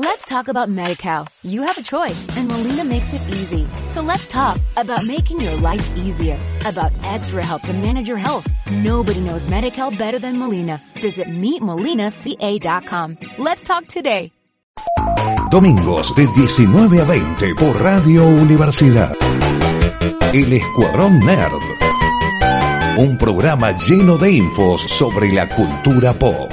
Let's talk about MediCal. You have a choice and Molina makes it easy. So let's talk about making your life easier, about extra help to manage your health. Nobody knows MediCal better than Molina. Visit meetmolinaca.com. Let's talk today. Domingos de 19 a 20 por Radio Universidad. El Escuadrón Nerd. Un programa lleno de infos sobre la cultura pop.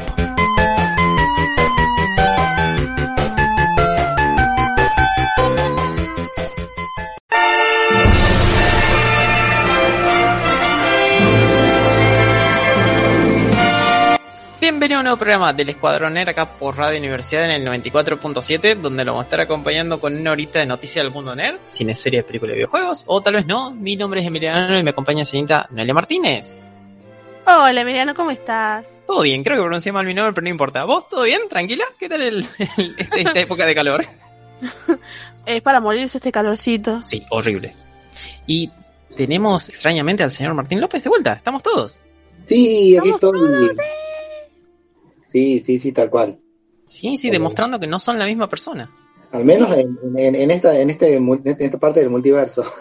Nuevo programa del Escuadrón Nerd acá por Radio Universidad en el 94.7, donde lo vamos a estar acompañando con una horita de noticias del mundo nerd, cine, series, películas y videojuegos, o tal vez no. Mi nombre es Emiliano y me acompaña la señorita Noelia Martínez. Hola Emiliano, ¿cómo estás? Todo bien, creo que pronuncié mal mi nombre, pero no importa. ¿Vos todo bien? ¿Tranquila? ¿Qué tal el, el- este- esta época de calor? Es para morirse este calorcito. Sí, horrible. Y tenemos extrañamente al señor Martín López de vuelta, estamos todos. Sí, aquí Estamos estoy. todos, Sí, sí, sí, tal cual. Sí, sí, demostrando que no son la misma persona. Al menos en, en- en esta, en, este, en esta parte del multiverso.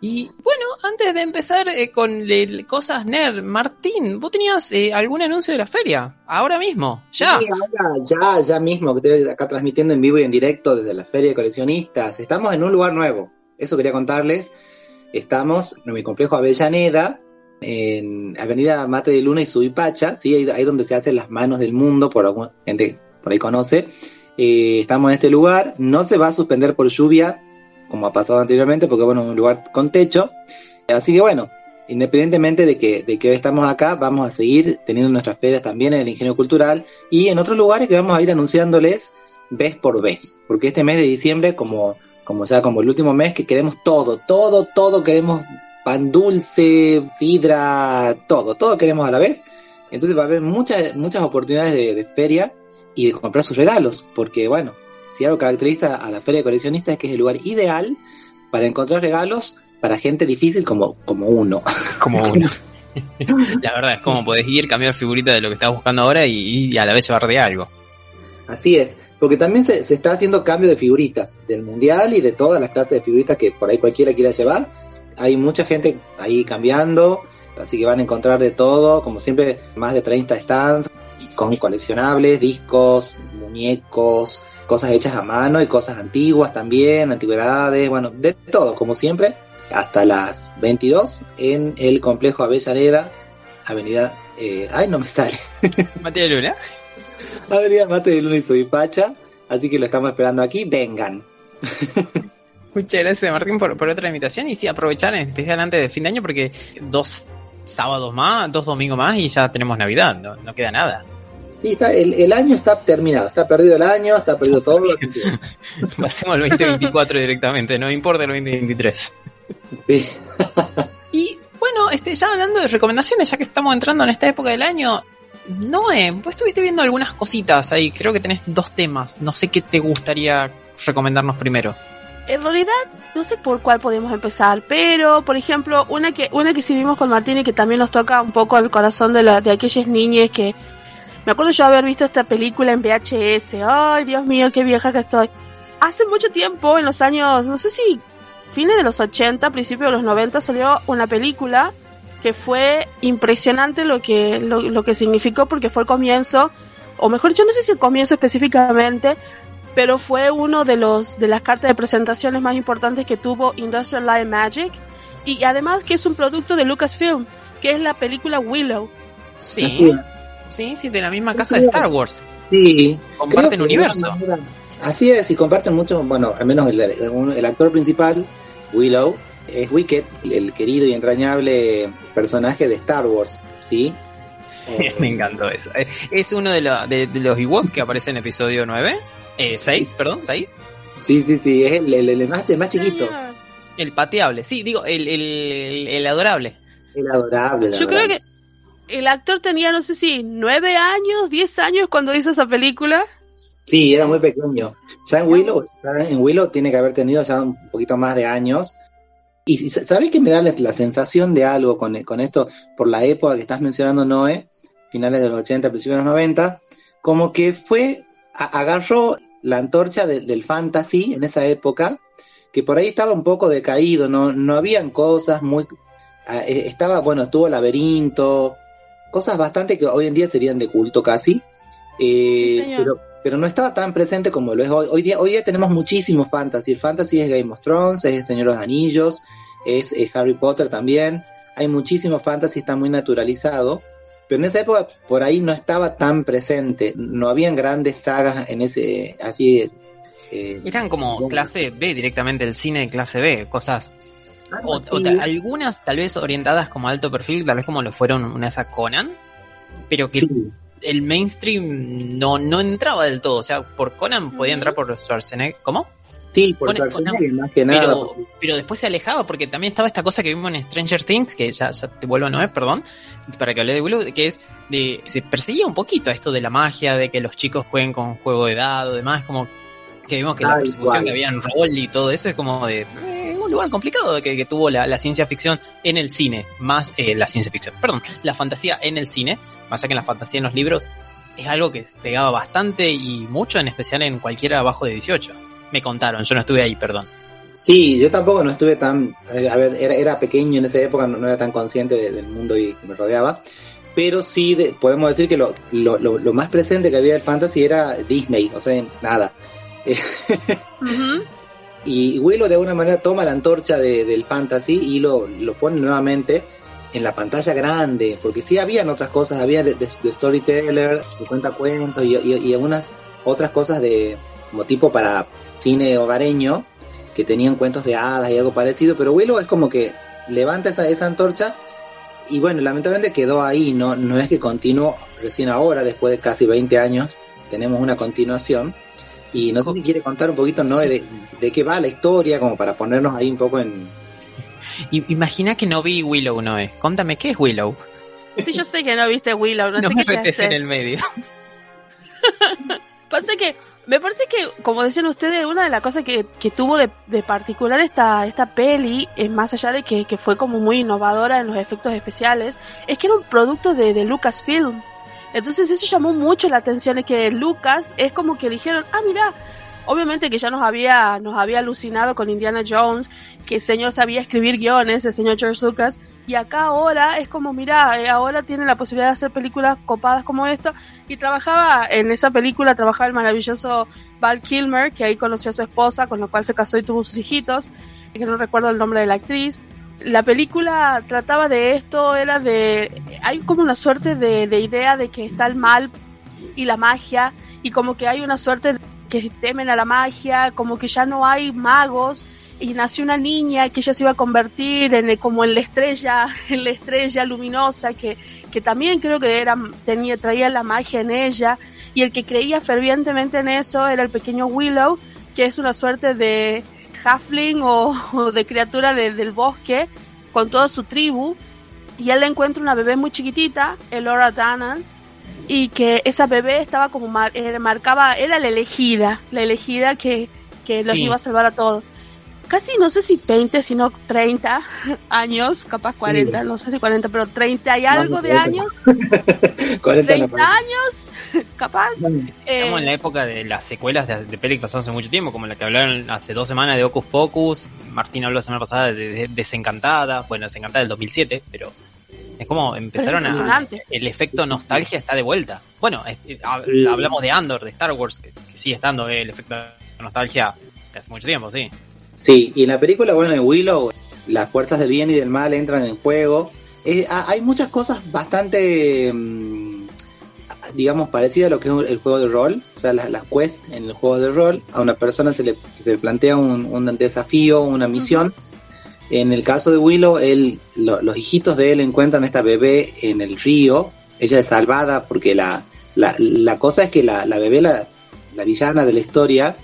Y bueno, antes de empezar eh, con el- cosas nerd, Martín, ¿vos tenías eh, algún anuncio de la feria? Ahora mismo, ya. Sí, ahora, ya, ya mismo, que estoy acá transmitiendo en vivo y en directo desde la Feria de Coleccionistas. Estamos en un lugar nuevo. Eso quería contarles. Estamos en mi complejo Avellaneda, en Avenida Mate de Luna y Subipacha, ¿sí? ahí, ahí donde se hacen las manos del mundo, por alguna gente por ahí conoce. Eh, estamos en este lugar, no se va a suspender por lluvia, como ha pasado anteriormente, porque bueno, es un lugar con techo. Así que bueno, independientemente de que, de que hoy estamos acá, vamos a seguir teniendo nuestras ferias también en el Ingenio Cultural y en otros lugares que vamos a ir anunciándoles vez por vez, porque este mes de diciembre, como, como ya como el último mes, que queremos todo, todo, todo queremos pan dulce, sidra, todo, todo queremos a la vez. Entonces va a haber muchas, muchas oportunidades de, de feria y de comprar sus regalos, porque bueno, si algo caracteriza a la feria de coleccionistas es que es el lugar ideal para encontrar regalos para gente difícil como, como uno. Como uno. la verdad es como podés ir, cambiar figurita de lo que estás buscando ahora y, y a la vez llevarte algo. Así es, porque también se, se está haciendo cambio de figuritas del mundial y de todas las clases de figuritas que por ahí cualquiera quiera llevar. Hay mucha gente ahí cambiando, así que van a encontrar de todo, como siempre, más de 30 stands con coleccionables, discos, muñecos, cosas hechas a mano y cosas antiguas también, antigüedades, bueno, de todo, como siempre, hasta las 22 en el complejo Avellaneda, Avenida, eh, ay, no me sale. Mateo Luna. Avenida Mate de Luna y Subipacha. Así que lo estamos esperando aquí. Vengan. Muchas gracias Martín por, por otra invitación y sí, aprovechar en especial antes de fin de año porque dos sábados más, dos domingos más y ya tenemos Navidad, no, no queda nada. Sí, está, el, el año está terminado. Está perdido el año, está perdido todo. Pasemos al 2024 directamente, no importa el 2023. sí. Y bueno, este, ya hablando de recomendaciones, ya que estamos entrando en esta época del año, Noé, vos estuviste viendo algunas cositas ahí, creo que tenés dos temas, no sé qué te gustaría recomendarnos primero. En realidad, no sé por cuál podemos empezar, pero, por ejemplo, una que, una que sí vimos con Martín y que también nos toca un poco al corazón de, la, de aquellas niñas que... Me acuerdo yo haber visto esta película en VHS. Ay, Dios mío, qué vieja que estoy. Hace mucho tiempo, en los años, no sé si fines de los 80, principios de los 90, salió una película que fue impresionante lo que, lo, lo que significó porque fue el comienzo, o mejor dicho, no sé si el comienzo específicamente, pero fue uno de los de las cartas de presentaciones más importantes que tuvo Industrial Light and Magic y además que es un producto de Lucasfilm, que es la película Willow. Sí, sí, sí, de la misma casa de Star Wars. Sí. Comparten universo. Así es, y comparten mucho. Bueno, al menos el, el actor principal, Willow, es Wicked, el querido y entrañable personaje de Star Wars. ¿Sí? Me encantó eso. Es uno de, lo- de, de los Ewok que aparece en episodio 9. Eh, 6, perdón, 6. Sí, sí, sí, es el, el- el más, el más chiquito. El pateable, sí, digo, el, el, el adorable. El adorable. Yo creo que el actor tenía, no sé si, nueve años, diez años cuando hizo esa película. Sí, era muy pequeño. Ya en Willow, en Willow tiene que haber tenido ya un poquito más de años. Y ¿sabes que me da la, la sensación de algo con, con esto, por la época que estás mencionando, Noé, finales de los 80, principios de los 90? Como que fue agarró la antorcha del fantasy en esa época, que por ahí estaba un poco decaído, no, no habían cosas muy... Eh, estaba, bueno, estuvo laberinto, cosas bastante que hoy en día serían de culto casi, eh, pero, pero no estaba tan presente como lo es hoy. Hoy día, hoy día tenemos muchísimo fantasy. El fantasy es Game of Thrones, es El Señor de los Anillos, es, Harry Potter también. Hay muchísimo fantasy, está muy naturalizado. Pero en esa época por ahí no estaba tan presente. No habían grandes sagas en ese, así. Eh, Eran como clase B directamente, el cine de clase B, cosas o, algunas tal vez orientadas como alto perfil, tal vez como lo fueron una esa Conan, pero que el mainstream no, no entraba del todo. O sea, por Conan podía entrar por Schwarzenegger. ¿Cómo? Sí, por Schwarzenegger, más que nada. Pero, después se alejaba porque también estaba esta cosa que vimos en Stranger Things, que ya, te vuelvo a no ver, perdón, para que hable de Willow, que es de. Se perseguía un poquito a esto de la magia, de que los chicos jueguen con juego de dado, demás, como que vimos que la persecución que había en rol y todo eso es como de eh, un lugar complicado que, que tuvo la, ciencia ficción en el cine, más eh, la ciencia ficción, perdón, la fantasía en el cine, más allá que la fantasía en los libros es algo que pegaba bastante y mucho, en especial en cualquiera abajo de 18. Me contaron, yo no estuve ahí, perdón. Sí, yo tampoco no estuve tan, a ver, era, era pequeño en esa época, no, era tan consciente del mundo y que me rodeaba, pero sí podemos decir que lo, lo, lo, más presente que había del fantasy era Disney, o sea, nada. Y Willow de alguna manera toma la antorcha del fantasy y lo, lo pone nuevamente en la pantalla grande, porque sí habían otras cosas, había de, storyteller, de cuenta cuentos y, y, algunas otras cosas de como tipo para cine hogareño que tenían cuentos de hadas y algo parecido, pero Willow es como que levanta esa, esa antorcha y bueno, lamentablemente quedó ahí, no, no es que continuó recién ahora, después de casi 20 años, tenemos una continuación. Y no sé si quiere contar un poquito, ¿no? De, de, qué va la historia, como para ponernos ahí un poco en, Imagina que no vi Willow, Noé. Contame, ¿qué es Willow? Sí, yo sé que no viste Willow, no, no sé me qué en el medio. Pasa que me parece que, como decían ustedes, una de las cosas que, que tuvo de, particular esta, esta peli, es más allá de que, que, fue como muy innovadora en los efectos especiales, es que era un producto de, de Lucasfilm. Entonces eso llamó mucho la atención, es que Lucas es como que dijeron, ah, mira, obviamente que ya nos había, nos había alucinado con Indiana Jones, que el señor sabía escribir guiones, el señor George Lucas, y acá ahora es como, mira, eh, ahora tiene la posibilidad de hacer películas copadas como esta, y trabajaba en esa película, trabajaba el maravilloso Val Kilmer, que ahí conoció a su esposa, con la cual se casó y tuvo sus hijitos, que no recuerdo el nombre de la actriz. La película trataba de esto, era de, hay como una suerte de, de idea de que está el mal y la magia, y como que hay una suerte de que temen a la magia, como que ya no hay magos y nació una niña que ella se iba a convertir en como en la estrella, en la estrella luminosa que, que también creo que era tenía traía la magia en ella. Y el que creía fervientemente en eso era el pequeño Willow, que es una suerte de halfling o, de criatura del bosque con toda su tribu. Y él le encuentra una bebé muy chiquitita, Elora Danan, y que esa bebé estaba como eh, marcaba, era la elegida, la elegida que, que los iba a salvar a todos. Casi no sé si 20, sino 30 años, capaz 40, no sé si 40, pero 30 y algo de años. 30 años, capaz. Eh, Estamos en la época de las secuelas de, de pelis que pasaron hace mucho tiempo, como la que hablaron hace dos semanas de Ocus Pocus. Martín habló la semana pasada de, Desencantada, bueno, Desencantada del 2007, pero es como empezaron a. El efecto nostalgia está de vuelta. Bueno, eh, hablamos de Andor, de Star Wars, que, sigue estando eh, el efecto nostalgia hace mucho tiempo, sí. Sí, y en la película, bueno, en Willow, las fuerzas del bien y del mal entran en juego. Eh, hay muchas cosas bastante, mm, digamos, parecidas a lo que es el juego de rol. O sea, las, las quests en el juego de rol. A una persona se le, plantea un, desafío, una misión. En el caso de Willow, él, los hijitos de él encuentran a esta bebé en el río. Ella es salvada porque la, la, cosa es que la, la bebé, la, la, villana de la historia,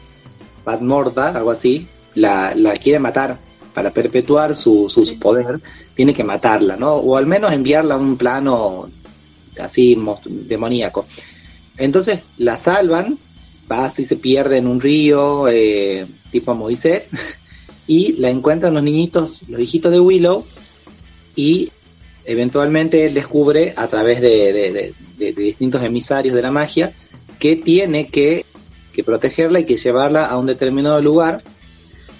Bad Morda, algo así, la, la quiere matar para perpetuar su, su, poder. Tiene que matarla, ¿no? O al menos enviarla a un plano así demoníaco. Entonces la salvan, va y se pierde en un río, eh, tipo Moisés. y la encuentran los niñitos, los hijitos de Willow, y eventualmente él descubre a través de, distintos emisarios de la magia que tiene que que protegerla y que llevarla a un determinado lugar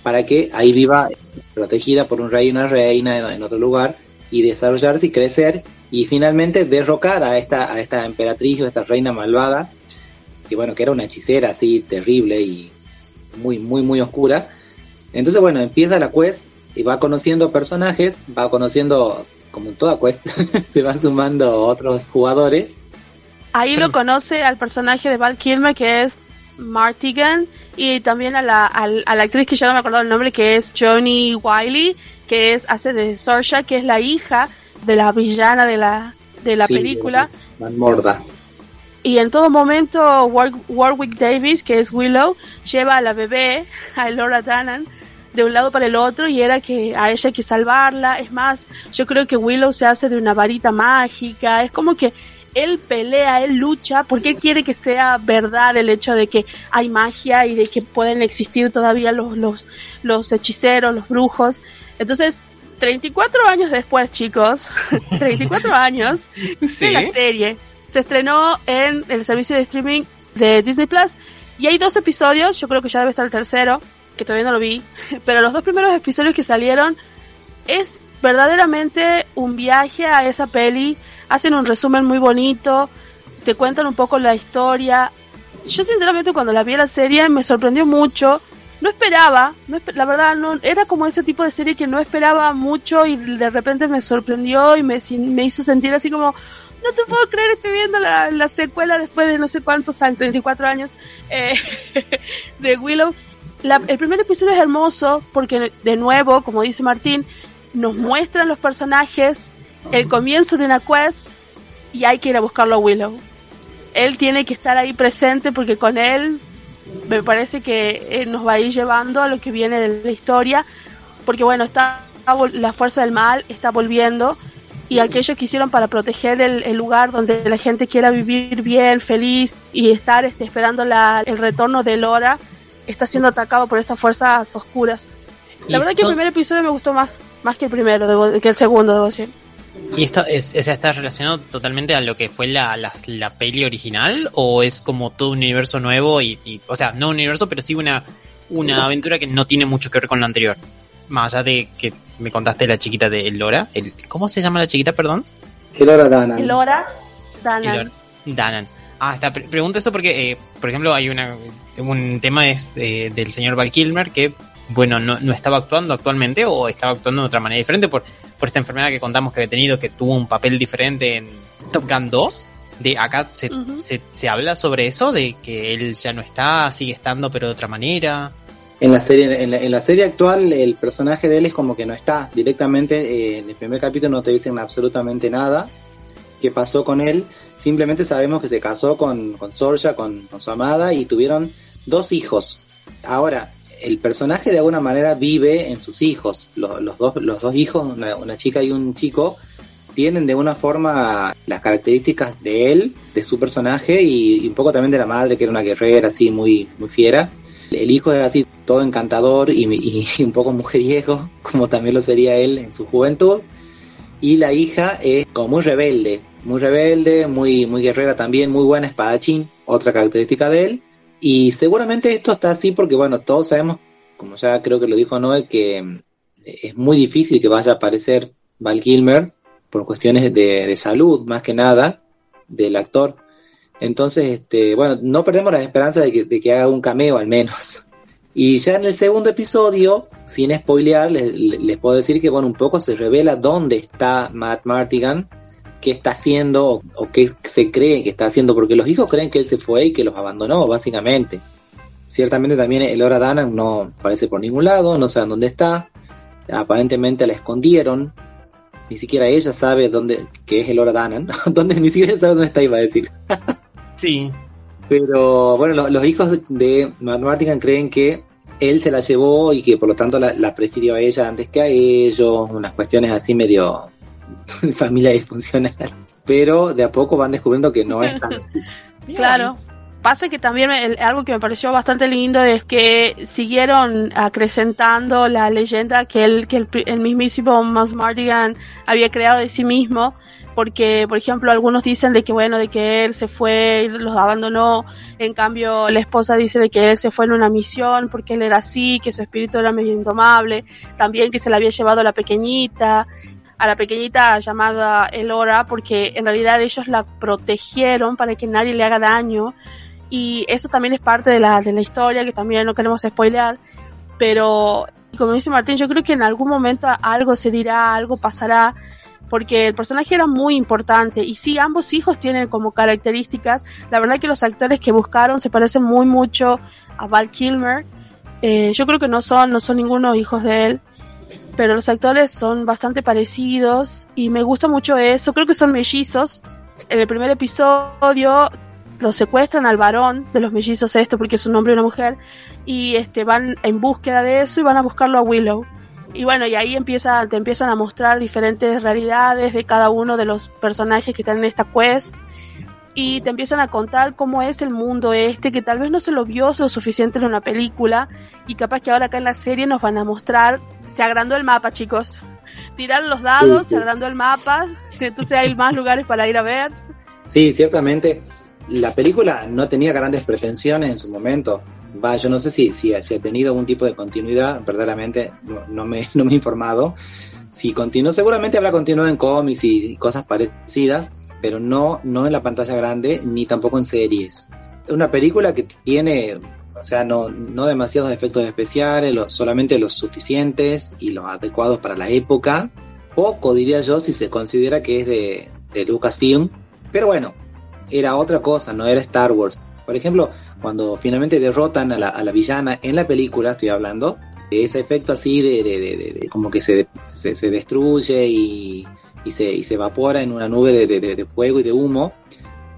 para que ahí viva protegida por un rey y una reina en, otro lugar y desarrollarse y crecer y finalmente derrocar a esta, a esta emperatriz o esta reina malvada, que bueno, que era una hechicera así terrible y muy, muy, muy oscura. Entonces bueno, empieza la quest y va conociendo personajes, va conociendo, como en toda quest, se van sumando otros jugadores. Ahí lo conoce al personaje de Val Kilmer que es Martigan y también a la, a, la actriz que ya no me acuerdo el nombre que es Johnny Wiley que es hace de Sorsha que es la hija de la villana de la de la película. Morda y en todo momento Warwick Davis que es Willow lleva a la bebé a Laura Dannan de un lado para el otro y era que a ella hay que salvarla. Es más yo creo que Willow se hace de una varita mágica. Es como que él pelea, él lucha, porque él quiere que sea verdad el hecho de que hay magia y de que pueden existir todavía los, los, los hechiceros, los brujos. Entonces, 34 años después, chicos, 34 años de la serie, se estrenó en el servicio de streaming de Disney Plus y hay dos episodios, yo creo que ya debe estar el tercero, que todavía no lo vi, pero los dos primeros episodios que salieron es verdaderamente un viaje a esa peli hacen un resumen muy bonito, te cuentan un poco la historia. Yo sinceramente cuando la vi la serie me sorprendió mucho. No esperaba, la verdad no era como ese tipo de serie que no esperaba mucho y de repente me sorprendió y me, me hizo sentir así como no te puedo creer, estoy viendo la, secuela después de no sé cuántos años, 34 años, eh, de Willow. el primer episodio es hermoso porque, de nuevo, como dice Martín, nos muestran los personajes, el comienzo de una quest y hay que ir a buscarlo a Willow. Él tiene que estar ahí presente porque con él me parece que eh, nos va a ir llevando a lo que viene de la historia, porque bueno, está la fuerza del mal está volviendo y aquellos que hicieron para proteger el, lugar donde la gente quiera vivir bien, feliz y estar este, esperando la, el retorno de Lora, está siendo atacado por estas fuerzas oscuras. La verdad que el primer episodio me gustó más, más que el primero, que el segundo, debo decir. ¿Y esto es, está relacionado totalmente a lo que fue la, la, peli original? ¿O es como todo un universo nuevo? Y, o sea, no un universo, pero sí una, una aventura que no tiene mucho que ver con lo anterior. Más allá de que me contaste la chiquita de Elora. El, ¿Cómo se llama la chiquita, perdón? Elora Danan. Elora Danan. Danan. Ah, está. Pregunto eso porque, eh, por ejemplo, hay una, un tema es eh, del señor Val Kilmer que, bueno, no, no estaba actuando actualmente o estaba actuando de otra manera diferente por por esta enfermedad que contamos que había tenido, que tuvo un papel diferente en Top Gun 2. De acá se, se, habla sobre eso, de que él ya no está, sigue estando, pero de otra manera. En la serie, en la, serie actual, el personaje de él es como que no está directamente. Eh, en el primer capítulo no te dicen absolutamente nada qué pasó con él. Simplemente sabemos que se casó con, con Sorja, con, con su amada, y tuvieron dos hijos. Ahora, el personaje de alguna manera vive en sus hijos. Los, dos, hijos, una, chica y un chico, tienen de una forma las características de él, de su personaje y, un poco también de la madre, que era una guerrera así muy, muy fiera. El hijo es así todo encantador y, y un poco mujeriego, como también lo sería él en su juventud. Y la hija es como muy rebelde, muy rebelde, muy, muy guerrera también, muy buena espadachín, otra característica de él y seguramente esto está así porque, bueno, todos sabemos, como ya creo que lo dijo Noé, que mm, es muy difícil que vaya a aparecer Val Kilmer por cuestiones de, salud, más que nada, del actor. Entonces, este, bueno, no perdemos la esperanza de que, de que haga un cameo al menos. Y ya en el segundo episodio, sin spoilear, les, les, puedo decir que, bueno, un poco se revela dónde está Matt Martigan qué está haciendo o, qué se cree que está haciendo, porque los hijos creen que él se fue y que los abandonó, básicamente. Ciertamente también el Hora Danan no aparece por ningún lado, no saben dónde está, aparentemente la escondieron, ni siquiera ella sabe dónde, que es el Hora Danan, donde ni siquiera sabe dónde está, iba a decir. sí. Pero bueno, los hijos de Matt Martigan creen que él se la llevó y que por lo tanto la, la prefirió a ella antes que a ellos, unas cuestiones así medio familia disfuncional. Pero de a poco van descubriendo que no es tan. claro. Pasa que también algo que me pareció bastante lindo es que siguieron acrecentando la leyenda que el, que el, mismísimo Moss Mardigan había creado de sí mismo porque por ejemplo algunos dicen de que bueno de que él se fue y los abandonó en cambio la esposa dice de que él se fue en una misión porque él era así que su espíritu era medio indomable también que se le había llevado a la pequeñita a la pequeñita llamada Elora porque en realidad ellos la protegieron para que nadie le haga daño. Y eso también es parte de la, de la historia que también no queremos spoilear. Pero como dice Martín yo creo que en algún momento algo se dirá algo pasará porque el personaje era muy importante. Y sí, ambos hijos tienen como características, la verdad que los actores que buscaron se parecen muy mucho a Val Kilmer, eh, yo creo que no son, no son ninguno hijos de él, pero los actores son bastante parecidos y me gusta mucho eso, creo que son mellizos, en el primer episodio los secuestran al varón de los mellizos esto porque es un hombre y una mujer y este van en búsqueda de eso y van a buscarlo a Willow. Y bueno, y ahí empieza, te empiezan a mostrar diferentes realidades de cada uno de los personajes que están en esta quest. Y te empiezan a contar cómo es el mundo este, que tal vez no se lo vio lo suficiente en una película. Y capaz que ahora acá en la serie nos van a mostrar. Se agrandó el mapa, chicos. Tiraron los dados, se agrandó el mapa. Entonces hay más lugares para ir a ver. Sí, ciertamente. La película no tenía grandes pretensiones en su momento va, yo no sé si, si, ha tenido algún tipo de continuidad, verdaderamente no, me, no me he informado. Si continuó, seguramente habrá continuado en cómics y, cosas parecidas, pero no, no en la pantalla grande ni tampoco en series. Es una película que tiene, o sea, no, no demasiados efectos especiales, solamente los suficientes y los adecuados para la época. Poco diría yo si se considera que es de, de Lucasfilm, pero bueno, era otra cosa, no era Star Wars. Por ejemplo, cuando finalmente derrotan a la, a la villana en la película, estoy hablando, ese efecto así de, de, de, como que se, se, destruye y, y, se, y se evapora en una nube de, fuego y de humo,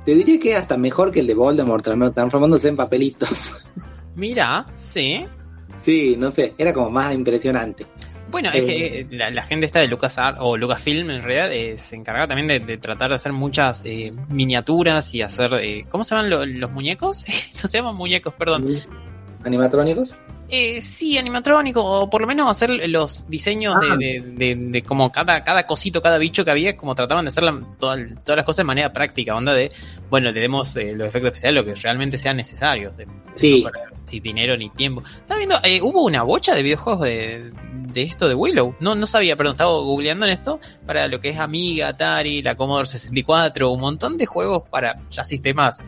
te diría que es hasta mejor que el de Voldemort, transformándose en papelitos. Mira, sí. Sí, no sé, era como más impresionante. Bueno, es que eh, la, gente esta de LucasArts o Lucasfilm en realidad eh, se encarga también de, tratar de hacer muchas eh, miniaturas y hacer ¿cómo se llaman los muñecos? no se llaman muñecos, perdón. ¿Animatrónicos? Eh, sí, animatrónico, o por lo menos hacer los diseños ah. de, de, de, como cada, cada cosito, cada bicho que había, como trataban de hacer todas las cosas de manera práctica, onda de, bueno, le demos los efectos especiales, lo que realmente sea necesario. sí. sin dinero ni tiempo. Estaba viendo, hubo una bocha de videojuegos de, de esto de Willow. No, no sabía, perdón, estaba googleando en esto para lo que es Amiga, Atari, la Commodore 64, un montón de juegos para ya sistemas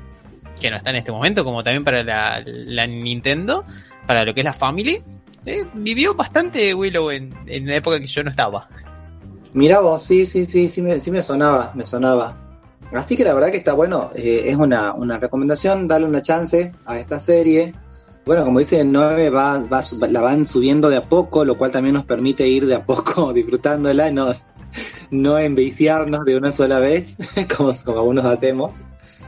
que no están en este momento, como también para la, Nintendo, para lo que es la Family. Eh, vivió bastante Willow en, en la época que yo no estaba. Mira vos, sí, sí, sí, sí me, sí me sonaba, me sonaba. Así que la verdad que está bueno, eh, es una, una recomendación, darle una chance a esta serie. Bueno, como dice 9, va, va, la van subiendo de a poco, lo cual también nos permite ir de a poco disfrutándola no, no enviciarnos de una sola vez, como, como algunos hacemos.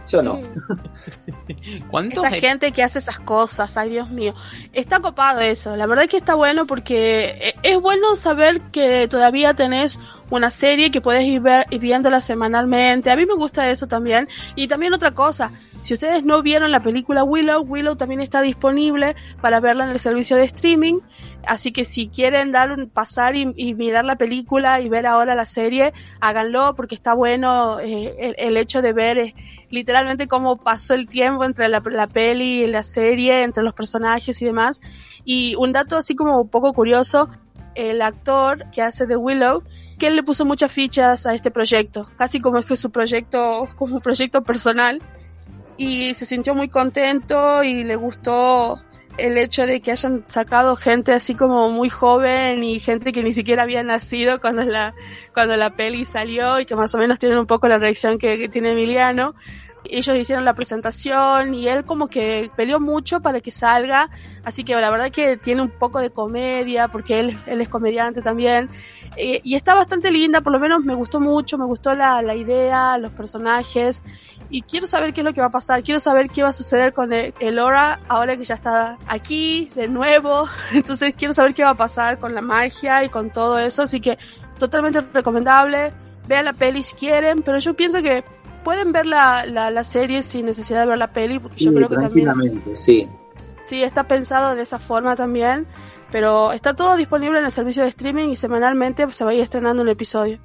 Yo no. Esa gente que hace esas cosas, ay Dios mío. Está copado eso. La verdad es que está bueno porque e, es bueno saber que todavía tenés una serie que puedes ir, ver, ir viéndola semanalmente. A mí me gusta eso también. Y también otra cosa, si ustedes no vieron la película Willow, Willow también está disponible para verla en el servicio de streaming. Así que si quieren dar un pasar y, mirar la película y ver ahora la serie, háganlo porque está bueno eh, el, hecho de ver eh, literalmente cómo pasó el tiempo entre la, la peli y la serie, entre los personajes y demás. Y un dato así como un poco curioso, el actor que hace de Willow, que él le puso muchas fichas a este proyecto, casi como es que su proyecto, como proyecto personal y se sintió muy contento y le gustó el hecho de que hayan sacado gente así como muy joven y gente que ni siquiera había nacido cuando la cuando la peli salió y que más o menos tienen un poco la reacción que tiene Emiliano. Ellos hicieron la presentación y él como que peleó mucho para que salga, así que la verdad que tiene un poco de comedia, porque él, él es comediante también, eh, y está bastante linda, por lo menos me gustó mucho, me gustó la, la idea, los personajes, y quiero saber qué es lo que va a pasar, quiero saber qué va a suceder con el, el Aura ahora que ya está aquí de nuevo, entonces quiero saber qué va a pasar con la magia y con todo eso, así que totalmente recomendable, vean la peli si quieren, pero yo pienso que pueden ver la, la, serie sin necesidad de ver la peli, porque yo creo que también... Sí. Sí, está pensado de esa forma también, pero está todo disponible en el servicio de streaming y semanalmente se va a ir estrenando un episodio.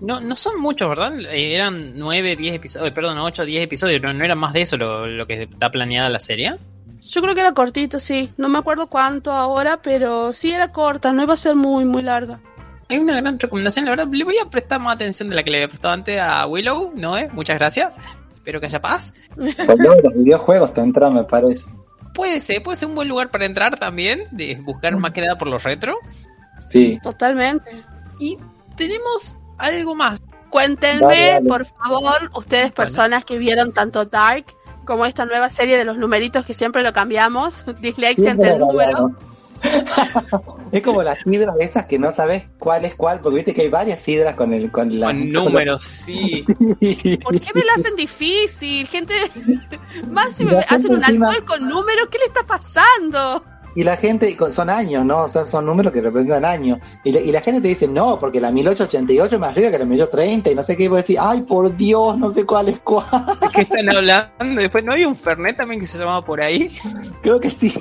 No, no son muchos, ¿verdad? Eh, eran 9, 10 episodios, perdón, 8, 10 episodios, no, no era más de eso lo, lo que está planeada la serie. Yo creo que era cortito, sí. No me acuerdo cuánto ahora, pero sí era corta, no iba a ser muy, muy larga. Hay una gran recomendación, la verdad, le voy a prestar más atención de la que le había prestado antes a Willow, ¿no? Eh? Muchas gracias. Espero que haya paz. Con los videojuegos te entra, me parece. Puede ser, puede ser un buen lugar para entrar también, de buscar más que nada por los retro. Sí. Totalmente. Y tenemos algo más. Cuéntenme, Dale, dale. por favor, ustedes personas que vieron tanto Dark como esta nueva serie de los numeritos que siempre lo cambiamos, dislexia entre el número. es como las sidras esas que no sabes cuál es cuál, porque viste que hay varias sidras con el con la Con números, sí. ¿Por qué me lo hacen difícil? Gente, más si me hacen un encima- alcohol con números, ¿qué le está pasando? Y la gente, son años, ¿no? O sea, son números que representan años. Y, la- y la gente te dice, no, porque la 1888 es más rica que la 1830 y no sé qué. Y vos decís, ay, por Dios, no sé cuál es cuál. ¿Qué están hablando? Después, ¿no había un Fernet también que se llamaba por ahí? Creo que sí.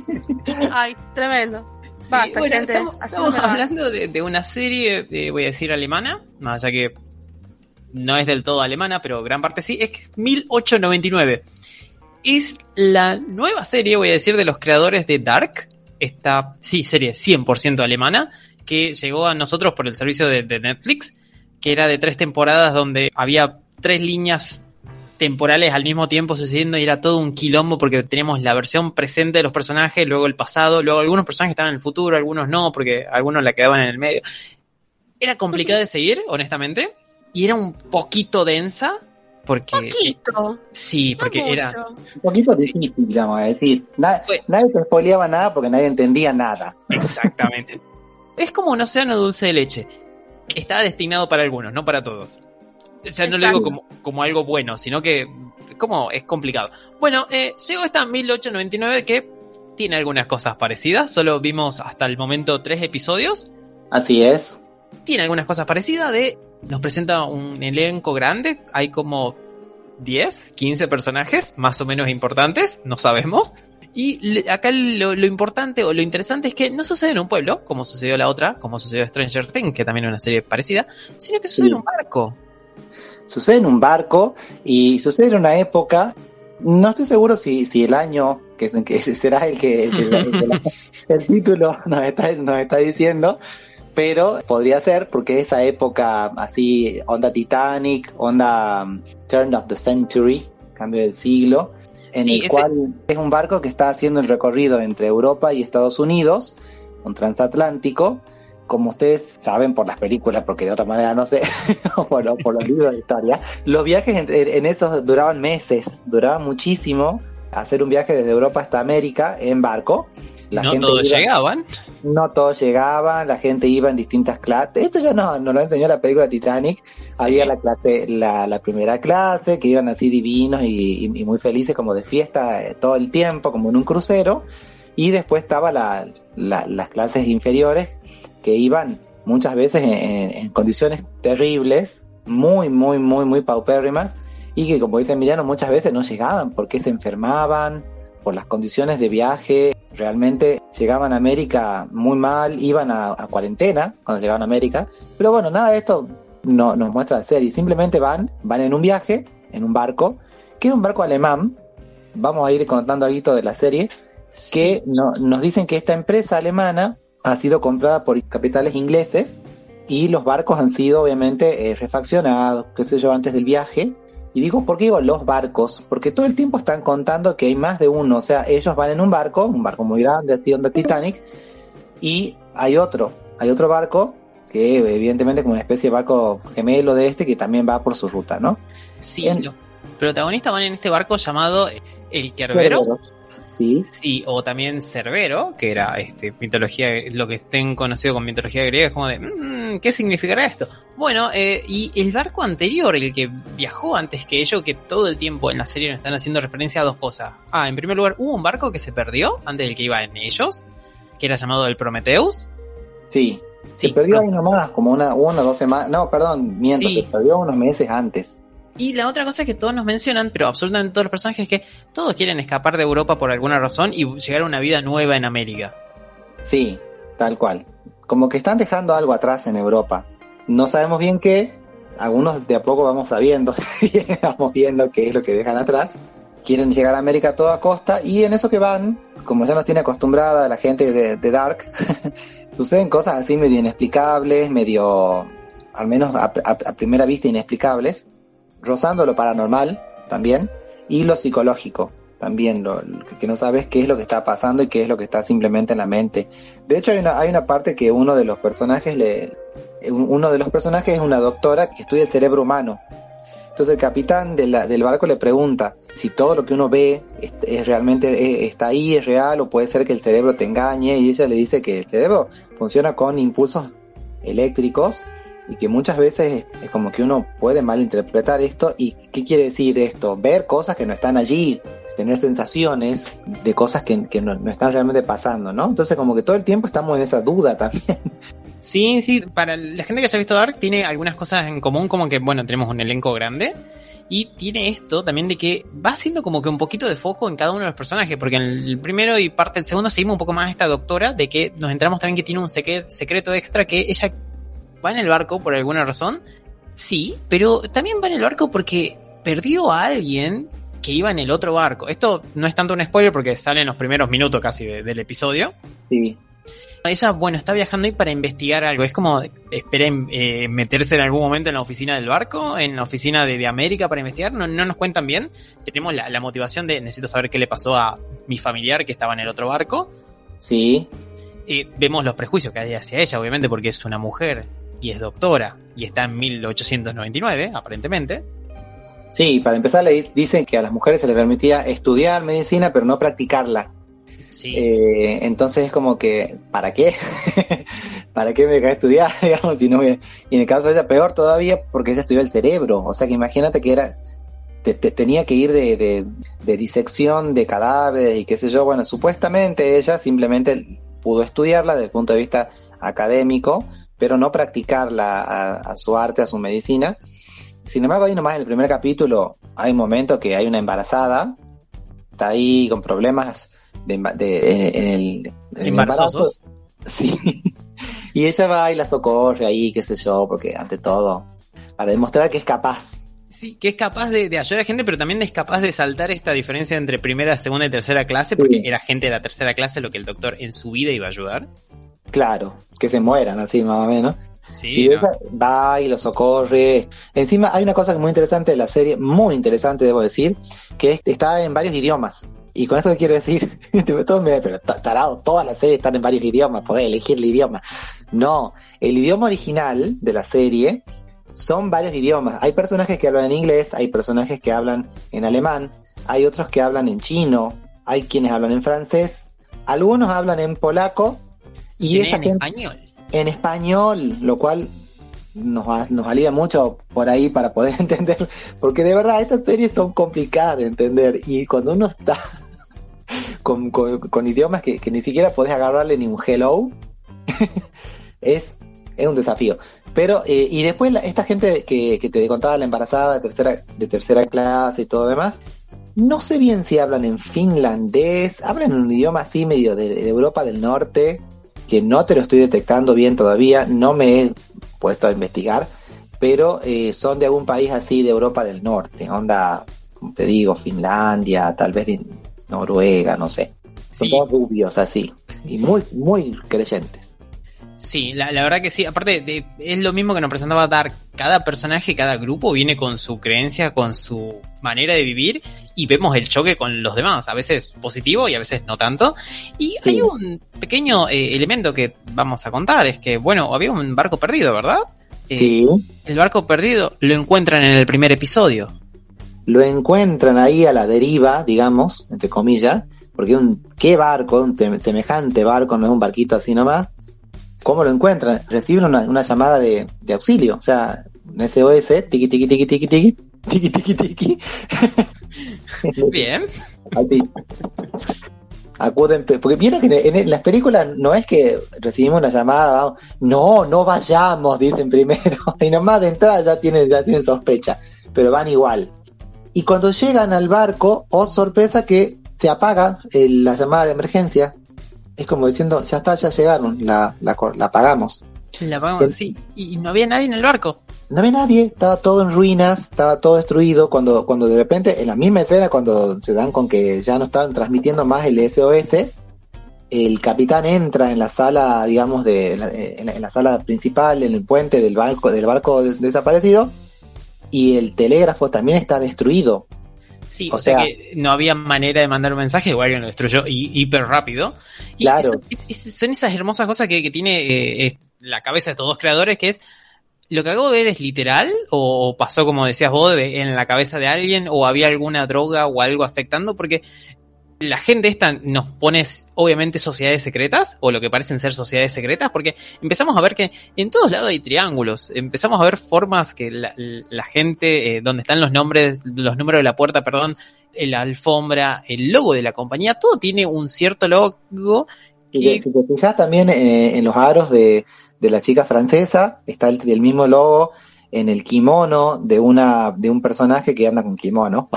Ay, tremendo. Sí, Basta, bueno, gente. estamos, hablando de, de una serie, eh, voy a decir alemana, más allá que no es del todo alemana, pero gran parte sí, es 1899. Es la nueva serie, voy a decir, de los creadores de Dark, esta, sí, serie 100% alemana, que llegó a nosotros por el servicio de, de Netflix, que era de tres temporadas donde había tres líneas temporales al mismo tiempo sucediendo y era todo un quilombo porque teníamos la versión presente de los personajes, luego el pasado, luego algunos personajes estaban en el futuro, algunos no, porque algunos la quedaban en el medio. Era complicado de seguir, honestamente, y era un poquito densa, porque... Poquito. Sí, no porque era... Un poquito Sí. difícil, digamos, a decir. Na- nadie te spoileaba nada porque nadie entendía nada. Exactamente. es como un océano dulce de leche. Está destinado para algunos, no para todos. O sea, no lo digo como, como algo bueno, sino que como es complicado. Bueno, eh, llegó esta 1899 que tiene algunas cosas parecidas. Solo vimos hasta el momento tres episodios. Así es. Tiene algunas cosas parecidas de... Nos presenta un elenco grande. Hay como 10, 15 personajes, más o menos importantes, no sabemos. Y acá lo, lo importante o lo interesante es que no sucede en un pueblo, como sucedió la otra, como sucedió Stranger Things, que también es una serie parecida, sino que sucede Sí. en un barco. Sucede en un barco y sucede en una época. No estoy seguro si, si el año, que, que será el que, el, que- el título nos está, nos está diciendo, pero podría ser porque esa época así, onda Titanic, onda um, Turn of the Century, cambio del siglo, en Sí, el ese- cual es un barco que está haciendo el recorrido entre Europa y Estados Unidos, un transatlántico, como ustedes saben por las películas, porque de otra manera no sé, o por, por los libros de historia, los viajes en, en esos duraban meses, duraban muchísimo. Hacer un viaje desde Europa hasta América en barco. La no gente todos iba- llegaban. no todos llegaban, la gente iba en distintas clases. Esto ya nos, nos lo enseñó la película Titanic. Había la clase, la, la primera clase, que iban así divinos y, y- y muy felices, como de fiesta eh, todo el tiempo, como en un crucero. Y después estaba la, la- las clases inferiores, que iban muchas veces en, en- en condiciones terribles, muy, muy, muy, muy paupérrimas, y que, como dice Emiliano, muchas veces no llegaban porque se enfermaban por las condiciones de viaje. Realmente llegaban a América muy mal, iban a, a cuarentena cuando llegaban a América. Pero bueno, nada de esto no, nos muestra la serie. Simplemente van, van en un viaje, en un barco, que es un barco alemán. Vamos a ir contando algo de la serie que no- nos dicen que esta empresa alemana ha sido comprada por capitales ingleses y los barcos han sido obviamente eh, refaccionados, qué sé yo, antes del viaje. Y digo, ¿por qué digo los barcos? Porque todo el tiempo están contando que hay más de uno. O sea, ellos van en un barco, un barco muy grande, así Titanic, y hay otro, hay otro barco que evidentemente como una especie de barco gemelo de este que también va por su ruta, ¿no? Sí, En- los protagonistas van en este barco llamado El Kerberos. Sí, Sí, o también Cerbero, que era este, mitología, lo que estén conocido con mitología griega, es como de, "Mm, ¿qué significará esto? Bueno, eh, y el barco anterior, el que viajó antes que ellos, que todo el tiempo en la serie nos están haciendo referencia a dos cosas. Ah, en primer lugar, hubo un barco que se perdió antes del que iba en ellos, que era llamado el Prometheus. sí. Sí, se perdió ahí nomás, como una, una o dos semanas. No, perdón, miento, Sí. se perdió unos meses antes. Y la otra cosa que todos nos mencionan, pero absolutamente todos los personajes, es que todos quieren escapar de Europa por alguna razón y llegar a una vida nueva en América. Sí, tal cual. Como que están dejando algo atrás en Europa. No sabemos bien qué, algunos de a poco vamos sabiendo, vamos viendo qué es lo que dejan atrás. Quieren llegar a América a toda costa y en eso que van, como ya nos tiene acostumbrada la gente de, Dark, suceden cosas así medio inexplicables, medio, al menos a primera vista inexplicables, rozando lo paranormal también y lo psicológico también, lo, que no sabes qué es lo que está pasando y qué es lo que está simplemente en la mente. De hecho hay una, hay una parte que uno de los personajes le, uno de los personajes es una doctora que estudia el cerebro humano. Entonces el capitán del barco le pregunta si todo lo que uno ve es, es realmente eh, está ahí, es real o puede ser que el cerebro te engañe y ella le dice que el cerebro funciona con impulsos eléctricos y que muchas veces es, como que uno puede malinterpretar esto y qué quiere decir esto, ver cosas que no están allí, tener sensaciones de cosas que, que no, están realmente pasando, ¿no? Entonces como que todo el tiempo estamos en esa duda también. Sí, sí, para la gente que haya visto Dark tiene algunas cosas en común, como que, bueno, tenemos un elenco grande. Y tiene esto también de que va haciendo como que un poquito de foco en cada uno de los personajes, porque en el primero y parte del segundo seguimos un poco más a esta doctora, de que nos entramos también que tiene un secre- secreto extra que ella va en el barco por alguna razón, sí, pero también va en el barco porque perdió a alguien que iba en el otro barco. Esto no es tanto un spoiler porque sale en los primeros minutos casi de- del episodio. Sí. Ella, bueno, está viajando ahí para investigar algo. Es como, espera eh, meterse en algún momento en la oficina del barco, en la oficina de, de América para investigar. No, no nos cuentan bien. Tenemos la, la motivación de necesito saber qué le pasó a mi familiar que estaba en el otro barco. Sí, Eh, vemos los prejuicios que hay hacia ella, obviamente, porque es una mujer y es doctora y está en 1899, aparentemente. Sí, para empezar le di- dicen que a las mujeres se les permitía estudiar medicina pero no practicarla. Sí. Eh, entonces es como que, ¿para qué? ¿Para qué me cae estudiar? Digamos, si no a- Y en el caso de ella peor todavía porque ella estudió el cerebro. O sea que imagínate que era te- te- tenía que ir de, de- de disección de cadáveres y qué sé yo. Bueno, supuestamente ella simplemente pudo estudiarla desde el punto de vista académico, pero no practicarla a, a su arte, a su medicina. Sin embargo, ahí nomás en el primer capítulo hay un momento que hay una embarazada, está ahí con problemas de, emba- de- en, el, en embarazo. Sí. Y ella va y la socorre ahí, qué sé yo, porque ante todo, para demostrar que es capaz. Sí, que es capaz de, de ayudar a gente, pero también es capaz de saltar esta diferencia entre primera, segunda y tercera clase, porque Sí. era gente de la tercera clase lo que el doctor en su vida iba a ayudar. Claro, que se mueran así más o menos. Sí, y va y lo socorre. Encima hay una cosa muy interesante de la serie, muy interesante debo decir, que es- está en varios idiomas. Y con esto que quiero decir, todo me- pero ta- tarado, todas las series están en varios idiomas, podés elegir el idioma. No, el idioma original de la serie son varios idiomas. Hay personajes que hablan en inglés, hay personajes que hablan en alemán, hay otros que hablan en chino, hay quienes hablan en francés, algunos hablan en polaco y esta en gente español. en español, lo cual nos, nos alivia mucho por ahí para poder entender, porque de verdad estas series son complicadas de entender y cuando uno está con, con- con idiomas que, que ni siquiera podés agarrarle ni un hello, es, es un desafío. Pero, eh, y después la- esta gente que, que te contaba, la embarazada de tercera, de tercera clase y todo demás, no sé bien si hablan en finlandés, hablan en un idioma así medio de, de Europa del Norte, que no te lo estoy detectando bien todavía, no me he puesto a investigar, pero eh, son de algún país así de Europa del Norte, onda, como te digo, Finlandia, tal vez de Noruega, no sé. Son Sí. todos rubios así, y muy, muy creyentes. Sí, la, la verdad que sí. Aparte, de- es lo mismo que nos presentaba Dark. Cada personaje, cada grupo viene con su creencia, con su manera de vivir y vemos el choque con los demás. A veces positivo y a veces no tanto. Y Sí. hay un pequeño eh, elemento que vamos a contar. Es que, bueno, había un barco perdido, ¿verdad? Eh, Sí, El barco perdido lo encuentran en el primer episodio. lo encuentran ahí a la deriva, digamos, entre comillas, porque un, ¿qué barco? Un semejante barco, no es un barquito así nomás. ¿Cómo lo encuentran? Reciben una, una llamada de, de auxilio, o sea, un SOS, tiqui tiqui tiqui tiqui tiqui, tiqui tiqui tiqui. Bien. Así. Acuden, pe- porque vieron que en, en las películas no es que recibimos una llamada, vamos, no, no vayamos, dicen primero, y nomás de entrada ya tienen, ya tienen sospecha, pero van igual. Y cuando llegan al barco, oh sorpresa que se apaga eh, la llamada de emergencia. Es como diciendo, ya está, ya llegaron, la, la, la apagamos. La apagamos, sí. Y no había nadie en el barco. No había nadie, estaba todo en ruinas, estaba todo destruido. Cuando, cuando de repente, en la misma escena, cuando se dan con que ya no estaban transmitiendo más el SOS, el capitán entra en la sala, digamos, de, en la, en la sala principal, en el puente del barco, del barco desaparecido, y el telégrafo también está destruido. Sí, o, sea, que no había manera de mandar un mensaje, igual lo destruyó hiper rápido. Y claro. son, son esas hermosas cosas que, que tiene eh, la cabeza de estos dos creadores, que es ¿Lo que acabo de ver es literal? ¿O pasó, como decías vos, de, en la cabeza de alguien? ¿O había alguna droga o algo afectando? Porque la gente esta nos pone, obviamente, sociedades secretas, o lo que parecen ser sociedades secretas, porque empezamos a ver que en todos lados hay triángulos. Empezamos a ver formas que la, la gente, eh, donde están los nombres, los números de la puerta, perdón, la alfombra, el logo de la compañía, todo tiene un cierto logo. Que... Y si te fijas también eh, en los aros de de la chica francesa, está el, el, mismo logo en el kimono de una de un personaje que anda con kimono.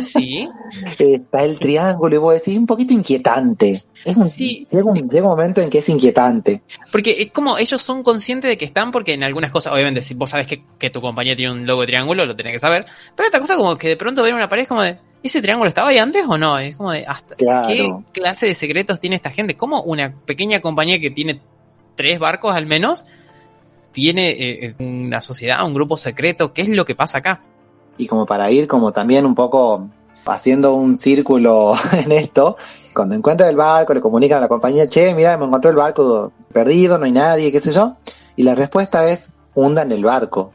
Sí. está el triángulo y vos decís un poquito inquietante. Es un, sí. llega, un, llega un momento en que es inquietante. Porque es como ellos son conscientes de que están, porque en algunas cosas, obviamente, si vos sabes que, que tu compañía tiene un logo de triángulo, lo tenés que saber. Pero esta cosa como que de pronto ven una pared como de, ¿ese triángulo estaba ahí antes o no? Es como de, hasta claro. ¿qué clase de secretos tiene esta gente? ¿Cómo una pequeña compañía que tiene tres barcos al menos, tiene eh, una sociedad, un grupo secreto. ¿Qué es lo que pasa acá? Y como para ir como también un poco haciendo un círculo en esto, cuando encuentra el barco le comunican a la compañía, che, mira, me encontró el barco perdido, no hay nadie, qué sé yo. Y la respuesta es, hundan el barco.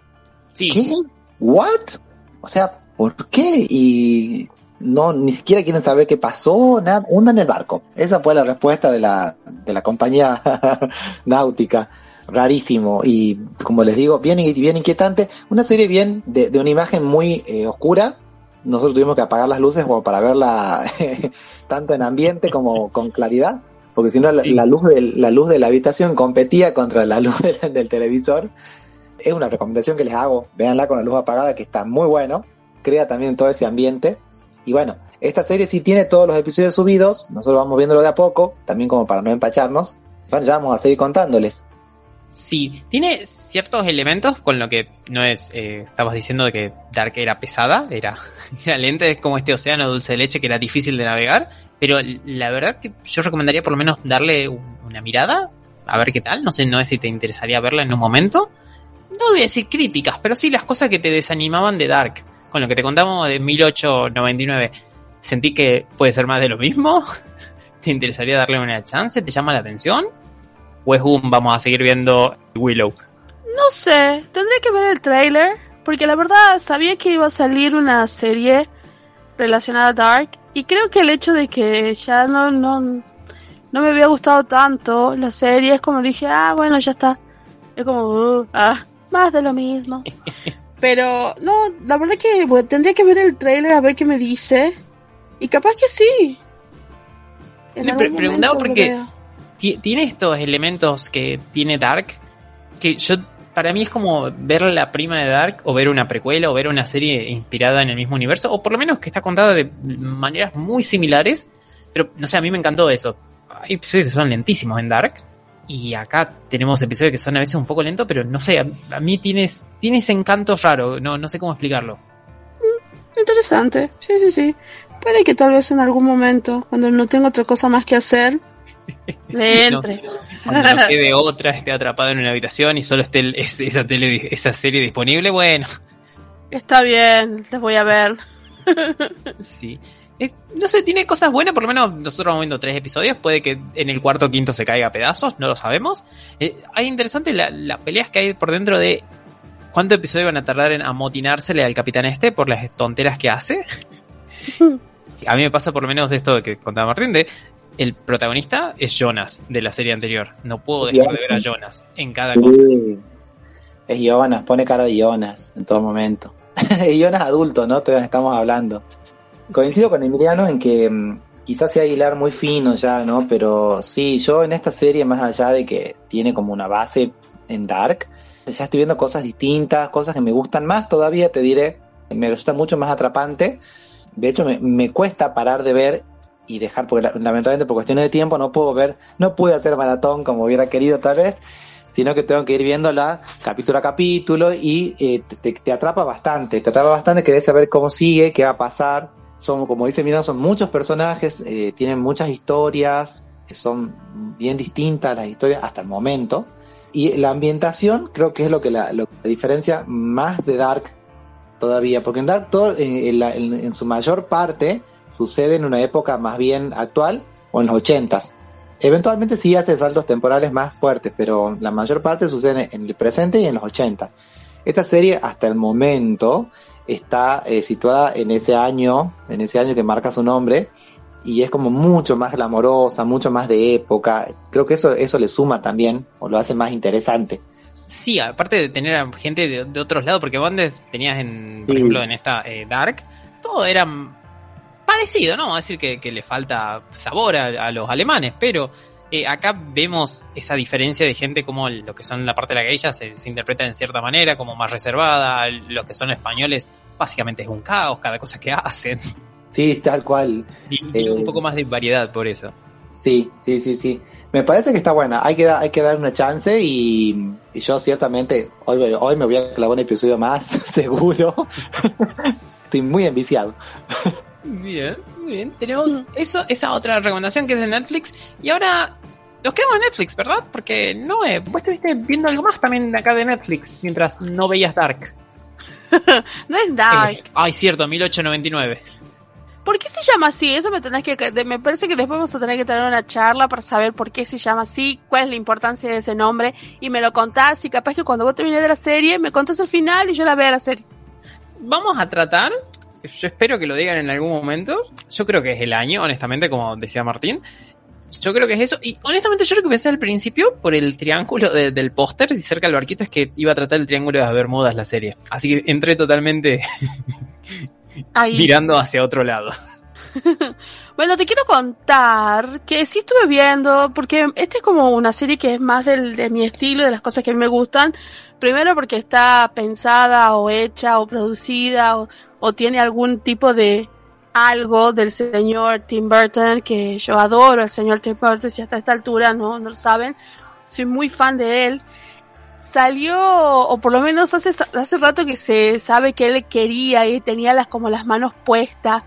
Sí. ¿Qué? ¿What? O sea, ¿por qué? Y no ni siquiera quieren saber qué pasó, nada, hundan el barco. Esa fue la respuesta de la, de la compañía náutica. Rarísimo y como les digo, bien, bien inquietante. Una serie bien de, de una imagen muy eh, oscura. Nosotros tuvimos que apagar las luces como para verla tanto en ambiente como con claridad. Porque si no, la, la, luz de, la luz de la habitación competía contra la luz del, del televisor. Es una recomendación que les hago. Véanla con la luz apagada, que está muy bueno. Crea también todo ese ambiente. Y bueno, esta serie sí tiene todos los episodios subidos, nosotros vamos viéndolo de a poco, también como para no empacharnos. Bueno, ya vamos a seguir contándoles. Sí, tiene ciertos elementos con lo que no es, eh, estabas diciendo de que Dark era pesada, era, era lenta, es como este océano dulce de leche que era difícil de navegar, pero la verdad que yo recomendaría por lo menos darle una mirada, a ver qué tal, no sé, no sé si te interesaría verla en un momento. No voy a decir críticas, pero sí las cosas que te desanimaban de Dark con lo que te contamos de 1899, ¿sentí que puede ser más de lo mismo? ¿Te interesaría darle una chance? ¿Te llama la atención? ¿O es un vamos a seguir viendo Willow? No sé, tendría que ver el trailer, porque la verdad sabía que iba a salir una serie relacionada a Dark, y creo que el hecho de que ya no, no, no me había gustado tanto la serie, es como dije, ah, bueno, ya está. Es como, uh, ah, más de lo mismo. Pero no, la verdad que bueno, tendría que ver el trailer a ver qué me dice. Y capaz que sí. Pre preguntaba porque tiene estos elementos que tiene Dark. Que yo, para mí es como ver la prima de Dark o ver una precuela o ver una serie inspirada en el mismo universo. O por lo menos que está contada de maneras muy similares. Pero no sé, a mí me encantó eso. Hay episodios que son lentísimos en Dark. Y acá tenemos episodios que son a veces un poco lentos, pero no sé, a, mí tienes, tiene ese encanto raro, no, no sé cómo explicarlo. Mm, interesante, sí, sí, sí. Puede que tal vez en algún momento, cuando no tengo otra cosa más que hacer, le entre. no, cuando no quede otra, esté atrapado en una habitación y solo esté esa, tele, esa serie disponible, bueno. Está bien, les voy a ver. sí. Es, no sé, tiene cosas buenas, por lo menos nosotros vamos viendo tres episodios, puede que en el cuarto o quinto se caiga a pedazos, no lo sabemos. Eh, hay interesante las la peleas que hay por dentro de cuánto episodio van a tardar en amotinársele al capitán este por las tonteras que hace. a mí me pasa por lo menos esto que contaba Martín, de el protagonista es Jonas de la serie anterior. No puedo dejar de ver a Jonas en cada Sí. cosa. Es Jonas, pone cara de Jonas en todo momento. Jonas adulto, ¿no? Estamos hablando. Coincido con Emiliano en que mm, quizás sea hilar muy fino ya, ¿no? Pero sí, yo en esta serie, más allá de que tiene como una base en Dark, ya estoy viendo cosas distintas, cosas que me gustan más todavía, te diré. Me resulta mucho más atrapante. De hecho, me, me cuesta parar de ver y dejar, porque la- lamentablemente por cuestiones de tiempo no puedo ver, no pude hacer maratón como hubiera querido tal vez. sino que tengo que ir viéndola capítulo a capítulo y eh, te, atrapa bastante, te atrapa bastante, querés saber cómo sigue, qué va a pasar. Son, como dice Mira, son muchos personajes, eh, tienen muchas historias, son bien distintas las historias hasta el momento. Y la ambientación creo que es lo que la, diferencia más de Dark todavía, porque en Dark todo, en su mayor parte sucede en una época más bien actual o en los ochentas. Eventualmente sí hace saltos temporales más fuertes, pero la mayor parte sucede en el presente y en los 80. Esta serie hasta el momento está eh, situada en ese año, en ese año que marca su nombre, y es como mucho más glamorosa, mucho más de época. Creo que eso, eso le suma también, o lo hace más interesante. Sí, aparte de tener a gente de, de otros lados, porque vos antes tenías en, por Sí. ejemplo, en esta eh, Dark, todo era parecido, ¿no? Vamos a decir que, que le falta sabor a, a los alemanes, pero eh, acá vemos esa diferencia de gente como lo que son la parte de la geisha se, se interpreta en cierta manera, como más reservada, los que son españoles, básicamente es un caos cada cosa que hacen. Sí, tal cual. Y tiene Eh. un poco más de variedad por eso. Sí, sí, sí, sí. Me parece que está buena. Hay que, da- hay que dar una chance y, y yo ciertamente hoy, hoy me voy a clavar un episodio más, seguro. Estoy muy enviciado. Bien, muy bien. Tenemos eso, esa otra recomendación que es de Netflix. Y ahora nos quedamos en Netflix, ¿verdad? Porque no, eh, vos estuviste viendo algo más también acá de Netflix mientras no veías Dark. No es Dark. Eh, Ay, cierto, 1899. ¿Por qué se llama así? Eso me tenés que, me parece que después vamos a tener que tener una charla para saber por qué se llama así, cuál es la importancia de ese nombre y me lo contás y capaz que cuando vos termines de la serie me contás el final y yo la vea la serie. Vamos a tratar, yo espero que lo digan en algún momento. Yo creo que es el año, honestamente, como decía Martín. Yo creo que es eso. Y honestamente, yo lo que pensé al principio, por el triángulo de- del póster y cerca del barquito, es que iba a tratar el triángulo de las Bermudas la serie. Así que entré totalmente Ahí. mirando hacia otro lado. Bueno, te quiero contar que sí estuve viendo, porque esta es como una serie que es más del, de mi estilo, de las cosas que a mí me gustan. Primero porque está pensada o hecha o producida o, o tiene algún tipo de algo del señor Tim Burton, que yo adoro al señor Tim Burton, si hasta esta altura no, no lo saben. Soy muy fan de él. Salió, o por lo menos hace, hace rato que se sabe que él quería y tenía las como las manos puestas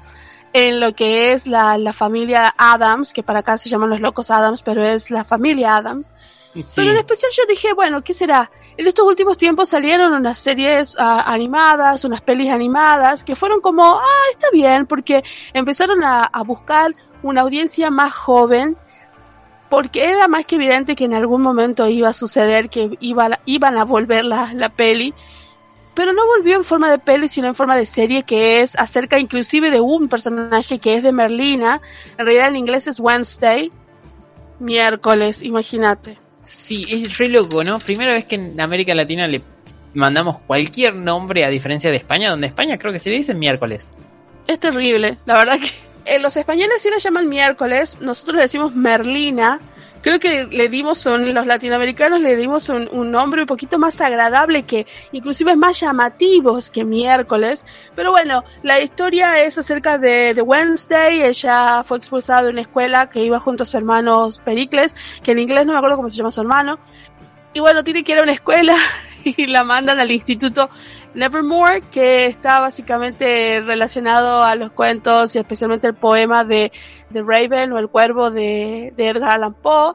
en lo que es la, la familia Adams, que para acá se llaman los locos Adams, pero es la familia Adams. Sí. Pero en especial yo dije, bueno, ¿qué será? En estos últimos tiempos salieron unas series ah, animadas, unas pelis animadas, que fueron como, ah, está bien, porque empezaron a, a buscar una audiencia más joven, porque era más que evidente que en algún momento iba a suceder que iban, iban a volver la, la peli, pero no volvió en forma de peli, sino en forma de serie, que es acerca inclusive de un personaje que es de Merlina, en realidad en inglés es Wednesday, miércoles, imagínate. Sí, es re loco, ¿no? Primera vez que en América Latina le mandamos cualquier nombre a diferencia de España, donde España creo que se le dice miércoles. Es terrible, la verdad que eh, los españoles sí la llaman miércoles, nosotros le decimos Merlina. Creo que le dimos un, los latinoamericanos le dimos un, un nombre un poquito más agradable que inclusive es más llamativos que miércoles. Pero bueno, la historia es acerca de, de Wednesday. Ella fue expulsada de una escuela que iba junto a su hermano Pericles, que en inglés no me acuerdo cómo se llama su hermano. Y bueno, tiene que ir a una escuela y la mandan al instituto Nevermore, que está básicamente relacionado a los cuentos y especialmente el poema de, de Raven o el cuervo de, Edgar Allan Poe.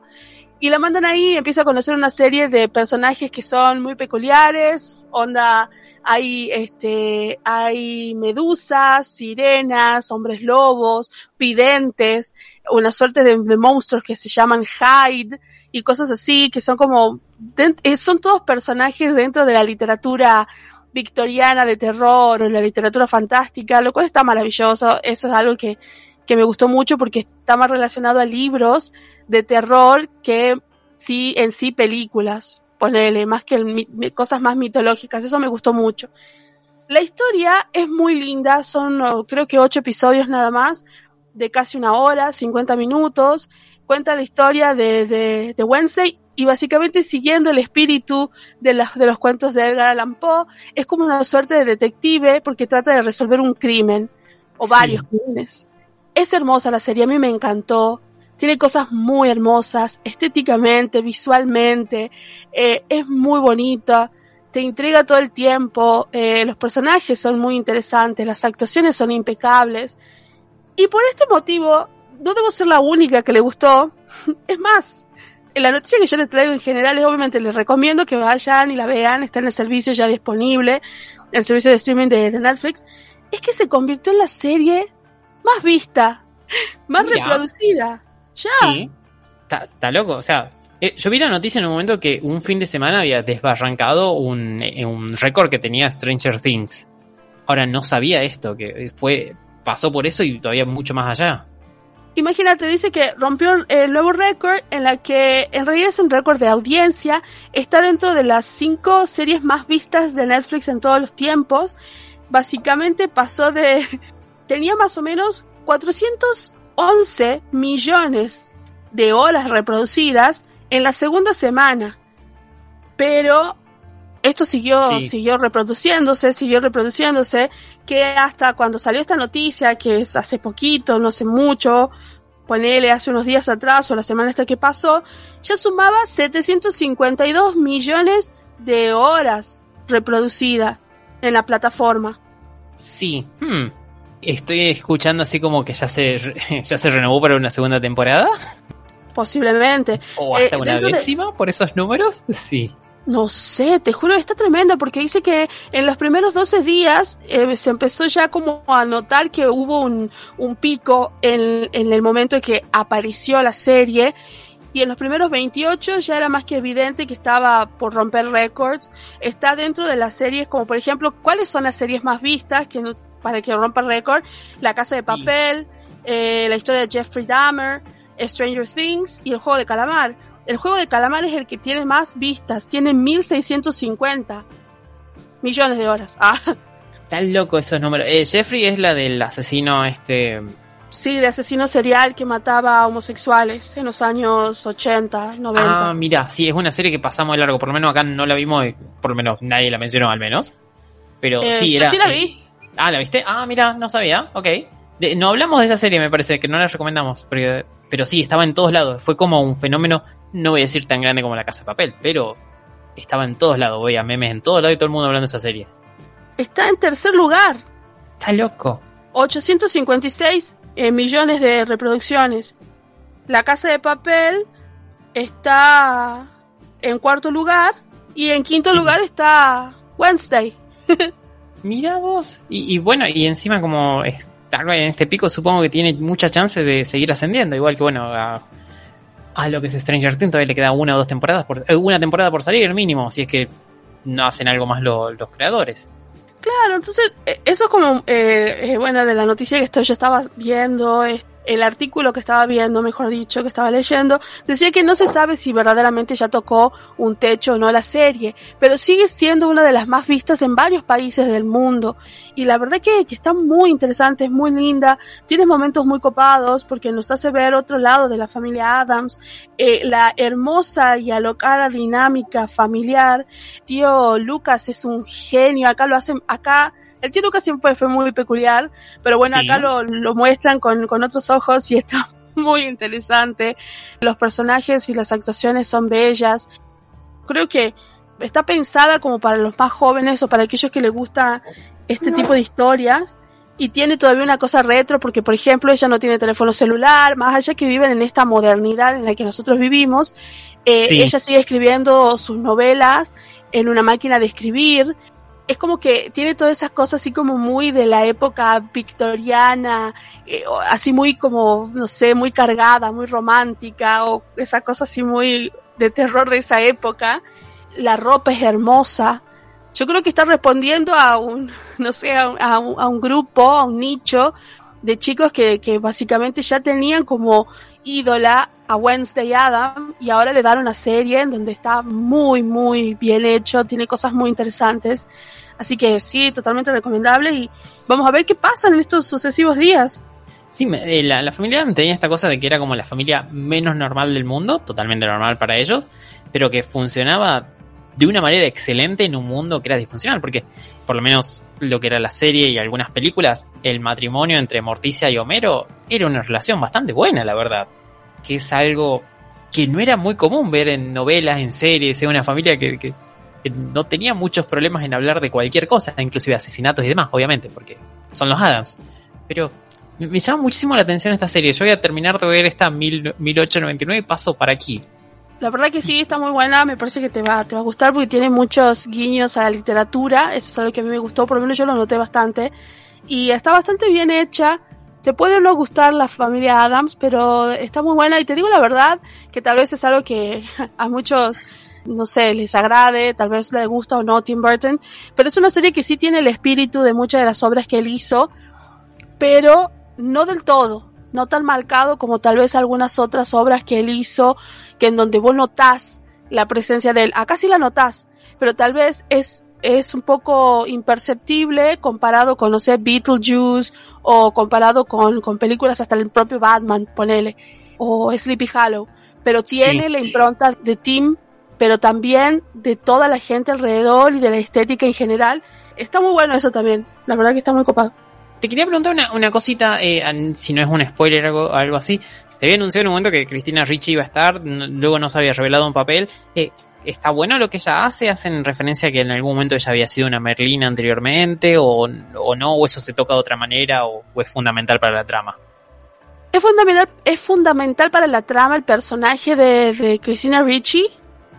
Y la mandan ahí y empieza a conocer una serie de personajes que son muy peculiares, onda, hay este, hay medusas, sirenas, hombres lobos, videntes, una suerte de, de monstruos que se llaman Hyde y cosas así, que son como, dent- son todos personajes dentro de la literatura victoriana de terror o la literatura fantástica, lo cual está maravilloso. Eso es algo que, que me gustó mucho porque está más relacionado a libros de terror que sí en sí películas. Ponele, más que el cosas más mitológicas. Eso me gustó mucho. La historia es muy linda, son oh, creo que ocho episodios nada más, de casi una hora, 50 minutos. Cuenta la historia de, de, de Wednesday y básicamente siguiendo el espíritu de, las de los cuentos de Edgar Allan Poe, es como una suerte de detective porque trata de resolver un crimen o Sí. varios crímenes. Es hermosa la serie, a mí me encantó. tiene cosas muy hermosas, estéticamente, visualmente, eh, es muy bonita, te intriga todo el tiempo, eh, los personajes son muy interesantes, las actuaciones son impecables. Y por este motivo, no debo ser la única que le gustó. Es más, la noticia que yo les traigo en general es obviamente les recomiendo que vayan y la vean, está en el servicio ya disponible, el servicio de streaming de, Netflix, es que se convirtió en la serie más vista, más reproducida. Ya. Sí. Está loco, o sea, eh, yo vi la noticia en un momento que un fin de semana había desbarrancado un, eh, un récord que tenía Stranger Things. Ahora no sabía esto, que fue pasó por eso y todavía mucho más allá. Imagínate, dice que rompió el nuevo récord en la que en realidad es un récord de audiencia, está dentro de las cinco series más vistas de Netflix en todos los tiempos. Básicamente pasó de... tenía más o menos 411 millones de horas reproducidas en la segunda semana. Pero esto siguió, siguió reproduciéndose, siguió reproduciéndose, que hasta cuando salió esta noticia, que es hace poquito, no sé mucho, ponele hace unos días atrás o la semana esta que pasó, ya sumaba 752 millones de horas reproducidas en la plataforma. Sí, hmm. Estoy escuchando así como que ya se, ya se renovó para una segunda temporada. Posiblemente. O hasta eh, una décima por esos números, sí. No sé, te juro, está tremendo porque dice que en los primeros 12 días eh, se empezó ya como a notar que hubo un, un pico en, en, el momento en que apareció la serie y en los primeros 28 ya era más que evidente que estaba por romper récords. Está dentro de las series como por ejemplo, ¿cuáles son las series más vistas que para que rompa récord? La Casa de Papel, eh, la historia de Jeffrey Dahmer, Stranger Things y el juego de calamar el juego de calamar es el que tiene más vistas, tiene 1650 millones de horas. Ah. Tan loco esos números. Eh, Jeffrey es la del asesino este... Sí, de asesino serial que mataba a homosexuales en los años 80, 90. Ah, mira, sí, es una serie que pasamos de largo. Por lo menos acá no la vimos, por lo menos nadie la mencionó al menos. Pero eh, sí, era... sí la vi. Ah, ¿la viste? Ah, mira, no sabía. Ok. no hablamos de esa serie, me parece, que no la recomendamos. Pero, pero sí, estaba en todos lados. Fue como un fenómeno no voy a decir tan grande como la casa de papel, pero estaba en todos lados, voy a memes en todos lados y todo el mundo hablando de esa serie. Está en tercer lugar. Está loco. 856 eh, millones de reproducciones. La casa de papel está en cuarto lugar y en quinto lugar está Wednesday. Mira vos. Y, bueno, y encima como está en este pico supongo que tiene mucha chance de seguir ascendiendo, igual que bueno, a a lo que es Stranger Things todavía le queda una o dos temporadas, por, eh, una temporada por salir, mínimo, si es que no hacen algo más los creadores. Claro, entonces eh, eso es como, eh, bueno, de la noticia que esto yo estaba viendo, el artículo que estaba viendo, mejor dicho, que estaba leyendo, decía que no se sabe si verdaderamente ya tocó un techo o no la serie, pero sigue siendo una de las más vistas en varios países del mundo. Y la verdad que, que está muy interesante, es muy linda, tiene momentos muy copados porque nos hace ver otro lado de la familia Adams, eh, la hermosa y alocada dinámica familiar. Tío Lucas es un genio, acá lo hacen, acá el Lucas siempre fue muy peculiar, pero bueno, acá lo, lo muestran con, con otros ojos y está muy interesante. Los personajes y las actuaciones son bellas. Creo que está pensada como para los más jóvenes o para aquellos que les gusta este tipo de historias y tiene todavía una cosa retro porque por ejemplo ella no tiene teléfono celular más allá que viven en esta modernidad en la que nosotros vivimos eh, ella sigue escribiendo sus novelas en una máquina de escribir es como que tiene todas esas cosas así como muy de la época victoriana, eh, así muy como, no sé, muy cargada, muy romántica, o esa cosa así muy de terror de esa época. La ropa es hermosa. Yo creo que está respondiendo a un, no sé, a, un, grupo, a un nicho de chicos que, que básicamente ya tenían como ídola a Wednesday Adam y ahora le dan una serie en donde está muy, muy bien hecho, tiene cosas muy interesantes. Así que sí, totalmente recomendable y vamos a ver qué pasa en estos sucesivos días. Sí, eh, la, la, familia tenía esta cosa de que era como la familia menos normal del mundo, totalmente normal para ellos, pero que funcionaba de una manera excelente en un mundo que era disfuncional, porque por lo menos lo que era la serie y algunas películas, el matrimonio entre Morticia y Homero era una relación bastante buena, la verdad. Que es algo que no era muy común ver en novelas, en series, en una familia que, no tenía muchos problemas en hablar de cualquier cosa, inclusive asesinatos y demás, obviamente, porque son los Adams. Pero me, me llama muchísimo la atención esta serie. Yo voy a terminar de ver esta mil, 1899 y paso para aquí. La verdad que sí, está muy buena, me parece que te va, te va a gustar porque tiene muchos guiños a la literatura, eso es algo que a mí me gustó, por lo menos yo lo noté bastante, y está bastante bien hecha, te puede no gustar la familia Adams, pero está muy buena y te digo la verdad, que tal vez es algo que a muchos, no sé, les agrade, tal vez les gusta o no Tim Burton, pero es una serie que sí tiene el espíritu de muchas de las obras que él hizo, pero no del todo, no tan marcado como tal vez algunas otras obras que él hizo, que en donde vos notás la presencia de él. Acá sí la notás, pero tal vez es, es un poco imperceptible comparado con, no sé, Beetlejuice o comparado con, con películas hasta el propio Batman, ponele, o Sleepy Hollow. Pero tiene Sí. la impronta de Tim, pero también de toda la gente alrededor y de la estética en general. Está muy bueno eso también. La verdad que está muy copado. Te quería preguntar una, una cosita, eh, si no es un spoiler o algo, algo así. Te había anunciado en un momento que Cristina Ricci iba a estar, luego no se había revelado un papel. Eh, ¿Está bueno lo que ella hace? ¿Hacen referencia a que en algún momento ella había sido una Merlina anteriormente? ¿O, o no? ¿O eso se toca de otra manera? ¿O, o es fundamental para la trama? Es fundamental, es fundamental para la trama el personaje de, de Christina Ricci.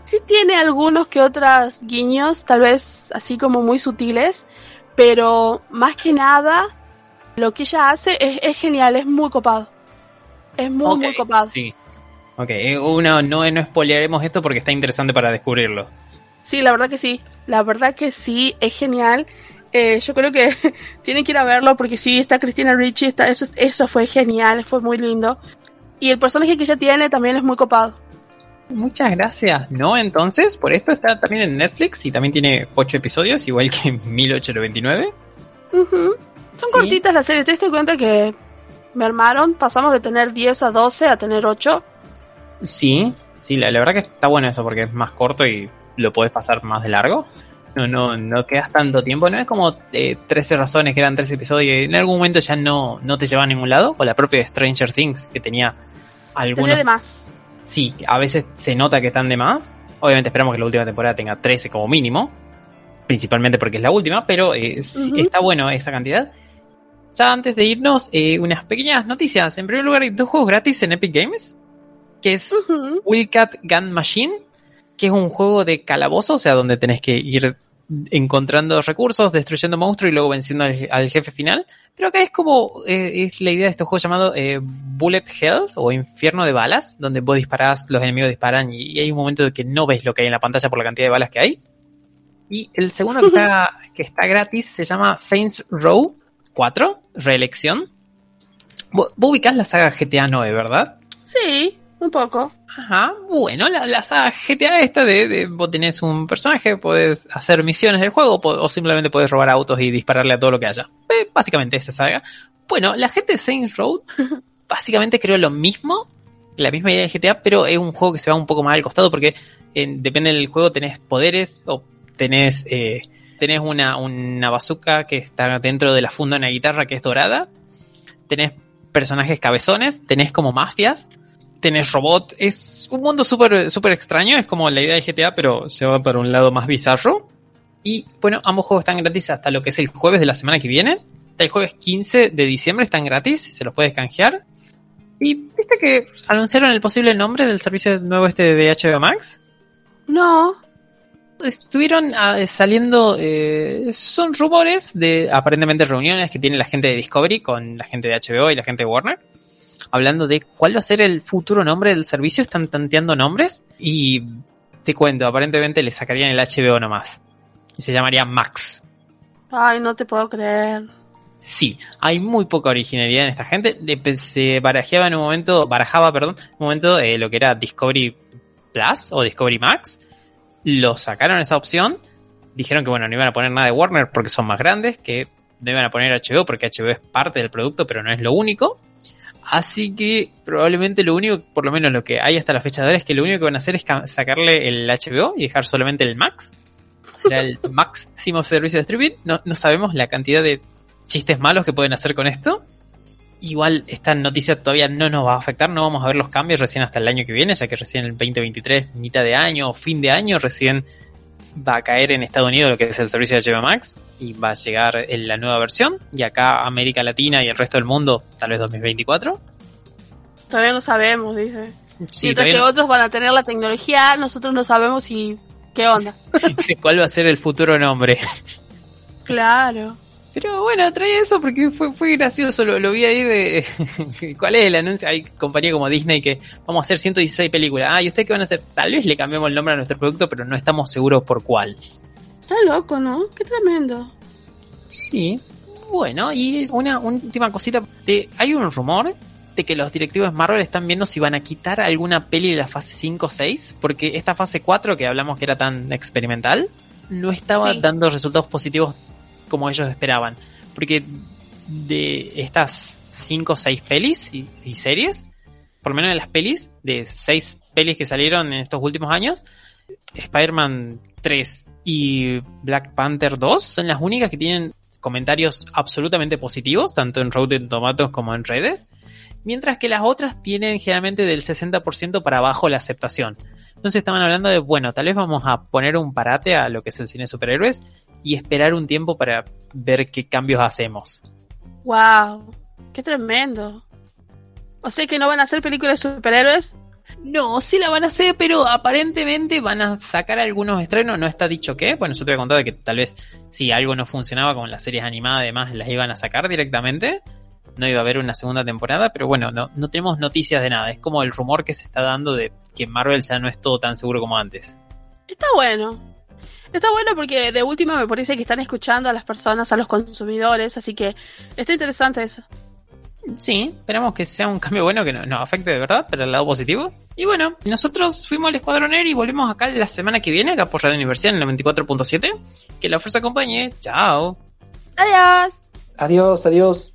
Sí tiene algunos que otros guiños, tal vez así como muy sutiles, pero más que nada lo que ella hace es, es genial, es muy copado. Es muy, muy copado. Sí. Ok, eh, uno, no, no spoilearemos esto porque está interesante para descubrirlo. Sí, la verdad que sí. La verdad que sí, es genial. Eh, yo creo que tienen que ir a verlo porque sí, está Cristina Ricci, está, eso, eso fue genial, fue muy lindo. Y el personaje que ella tiene también es muy copado. Muchas gracias. No, entonces, por esto está también en Netflix y también tiene 8 episodios, igual que en 1899. Ujú. Son Sí. cortitas las series, te diste cuenta que me armaron, pasamos de tener 10 a 12 a tener 8. Sí, sí, la, la verdad que está bueno eso porque es más corto y lo podés pasar más de largo. No, no, no quedas tanto tiempo. No es como eh, 13 razones que eran 13 episodios y en algún momento ya no, no te lleva a ningún lado. O la propia Stranger Things que tenía algunos. Tenía de más. Sí, a veces se nota que están de más. Obviamente esperamos que la última temporada tenga 13 como mínimo. Principalmente porque es la última, pero eh, sí, Ujú. está bueno esa cantidad. Ya antes de irnos, eh, unas pequeñas noticias. En primer lugar, hay dos juegos gratis en Epic Games. Que es Ujú. Wildcat Gun Machine, que es un juego de calabozo, o sea, donde tenés que ir encontrando recursos, destruyendo monstruos y luego venciendo al, al jefe final. Pero acá es como, eh, es la idea de este juego llamado eh, Bullet Hell o Infierno de Balas, donde vos disparás, los enemigos disparan y, y hay un momento de que no ves lo que hay en la pantalla por la cantidad de balas que hay. Y el segundo que está, que está gratis se llama Saints Row 4, Reelección. Vos, vos ubicás la saga GTA 9, ¿verdad? Sí, un poco. Ajá, bueno, la, la saga GTA esta de, de vos tenés un personaje, podés hacer misiones del juego o simplemente podés robar autos y dispararle a todo lo que haya. Eh, básicamente esa saga. Bueno, la gente de Saints Row básicamente creó lo mismo, la misma idea de GTA, pero es un juego que se va un poco más al costado porque eh, depende del juego tenés poderes o tenés eh, tenés una, una bazooka que está dentro de la funda de una guitarra que es dorada, tenés personajes cabezones, tenés como mafias, tenés robot, es un mundo súper súper extraño, es como la idea de GTA, pero se va para un lado más bizarro. Y bueno, ambos juegos están gratis hasta lo que es el jueves de la semana que viene. Hasta el jueves 15 de diciembre están gratis, se los puedes canjear. Y viste que anunciaron el posible nombre del servicio nuevo este de HBO Max. No. Estuvieron ah, saliendo, eh, son rumores de aparentemente reuniones que tiene la gente de Discovery con la gente de HBO y la gente de Warner hablando de cuál va a ser el futuro nombre del servicio, están tanteando nombres y te cuento, aparentemente le sacarían el HBO nomás. Y se llamaría Max. Ay, no te puedo creer. Sí, hay muy poca originalidad en esta gente. Se barajeaba en un momento, barajaba, perdón, en un momento eh, lo que era Discovery Plus o Discovery Max. Lo sacaron esa opción. Dijeron que bueno, no iban a poner nada de Warner porque son más grandes, que no iban a poner HBO porque HBO es parte del producto, pero no es lo único. Así que probablemente lo único, por lo menos lo que hay hasta la fecha de ahora, es que lo único que van a hacer es ca- sacarle el HBO y dejar solamente el Max. Será el máximo servicio de streaming. No, no sabemos la cantidad de chistes malos que pueden hacer con esto. Igual esta noticia todavía no nos va a afectar, no vamos a ver los cambios recién hasta el año que viene, ya que recién el 2023, mitad de año o fin de año, recién va a caer en Estados Unidos lo que es el servicio de HBO Max y va a llegar en la nueva versión. Y acá América Latina y el resto del mundo, tal vez 2024. Todavía no sabemos, dice. Sí, Mientras que no- otros van a tener la tecnología, nosotros no sabemos si qué onda. cuál va a ser el futuro nombre. claro. Pero bueno, traía eso porque fue, fue gracioso, lo, lo vi ahí de... ¿Cuál es el anuncio? Hay compañía como Disney que vamos a hacer 116 películas. Ah, ¿y ustedes qué van a hacer? Tal vez le cambiamos el nombre a nuestro producto, pero no estamos seguros por cuál. Está loco, ¿no? Qué tremendo. Sí. Bueno, y una última cosita. De, hay un rumor de que los directivos de Marvel están viendo si van a quitar alguna peli de la fase 5 o 6, porque esta fase 4 que hablamos que era tan experimental, no estaba Sí. dando resultados positivos como ellos esperaban. Porque de estas 5 o 6 pelis y, series, por lo menos de las pelis, de 6 pelis que salieron en estos últimos años, Spider-Man 3 y Black Panther 2 son las únicas que tienen comentarios absolutamente positivos, tanto en Rotten Tomatoes como en redes, mientras que las otras tienen generalmente del 60% para abajo la aceptación. Entonces estaban hablando de, bueno, tal vez vamos a poner un parate a lo que es el cine de superhéroes y esperar un tiempo para ver qué cambios hacemos. Wow. Qué tremendo. O sea que no van a hacer películas de superhéroes. No, sí la van a hacer, pero aparentemente van a sacar algunos estrenos, no está dicho qué. Bueno, yo te había contado de que tal vez si algo no funcionaba con las series animadas, además las iban a sacar directamente. No iba a haber una segunda temporada, pero bueno, no, no tenemos noticias de nada. Es como el rumor que se está dando de que Marvel ya no es todo tan seguro como antes. Está bueno. Está bueno porque de última me parece que están escuchando a las personas, a los consumidores, así que está interesante eso. Sí, esperamos que sea un cambio bueno que no- nos afecte de verdad, pero el lado positivo. Y bueno, nosotros fuimos al Escuadrón Air y volvemos acá la semana que viene, acá por Radio Universidad en el 94.7. Que la fuerza acompañe. Chao. Adiós. Adiós, adiós.